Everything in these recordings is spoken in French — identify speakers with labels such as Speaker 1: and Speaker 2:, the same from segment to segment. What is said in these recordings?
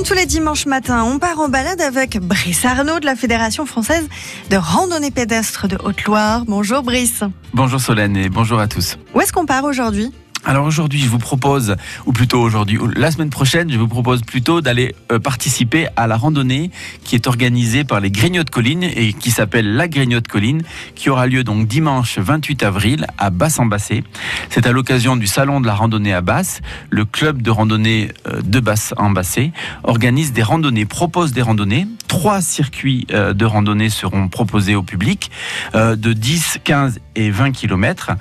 Speaker 1: Comme tous les dimanches matins, on part en balade avec Brice Arnaud de la Fédération française de randonnée pédestre de Haute-Loire. Bonjour Brice.
Speaker 2: Bonjour Solène et bonjour à tous.
Speaker 1: Où est-ce qu'on part aujourd'hui?
Speaker 2: Alors aujourd'hui, je vous propose, ou plutôt aujourd'hui, la semaine prochaine, je vous propose plutôt d'aller euh, participer à la randonnée qui est organisée par les Grignots de Colline et qui s'appelle la Grignotte Colline, qui aura lieu donc dimanche 28 avril à Basse-en-Bassé. C'est à l'occasion du salon de la randonnée à Basse. Le club de randonnée euh, de Basse-en-Bassé organise des randonnées, propose des randonnées. Trois circuits euh, de randonnée seront proposés au public de 10, 15 et 20 km.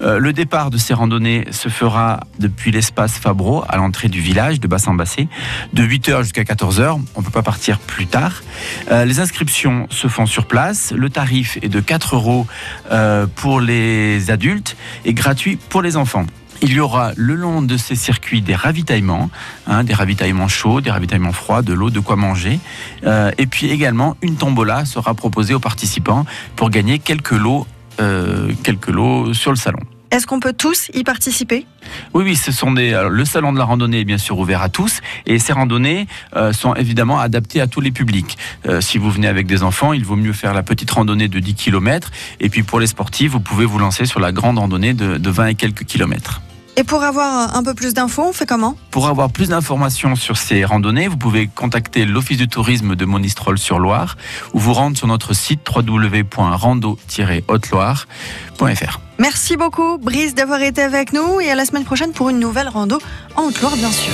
Speaker 2: Le départ de ces randonnées se fera depuis l'espace Fabro à l'entrée du village de Bassin-Bassé de 8h jusqu'à 14h. On ne peut pas partir plus tard. Euh, les inscriptions se font sur place. Le tarif est de 4 euros euh, pour les adultes et gratuit pour les enfants. Il y aura le long de ces circuits des ravitaillements, hein, des ravitaillements chauds, des ravitaillements froids, de l'eau, de quoi manger. Euh, et puis également, une tombola sera proposée aux participants pour gagner quelques lots, quelques lots sur le salon.
Speaker 1: Est-ce qu'on peut tous y participer?
Speaker 2: Oui, oui, ce sont des. le salon de la randonnée est bien sûr ouvert à tous et ces randonnées euh, sont évidemment adaptées à tous les publics. Euh, si vous venez avec des enfants, il vaut mieux faire la petite randonnée de 10 km et puis pour les sportifs, vous pouvez vous lancer sur la grande randonnée de, de 20 et quelques kilomètres.
Speaker 1: Et pour avoir un peu plus d'infos, on fait comment?
Speaker 2: Pour avoir plus d'informations sur ces randonnées, vous pouvez contacter l'Office du tourisme de Monistrol-sur-Loire ou vous rendre sur notre site www.rando-haute-loire.fr.
Speaker 1: Merci beaucoup, Brice, d'avoir été avec nous et à la semaine prochaine pour une nouvelle rando en Haute-Loire, bien sûr.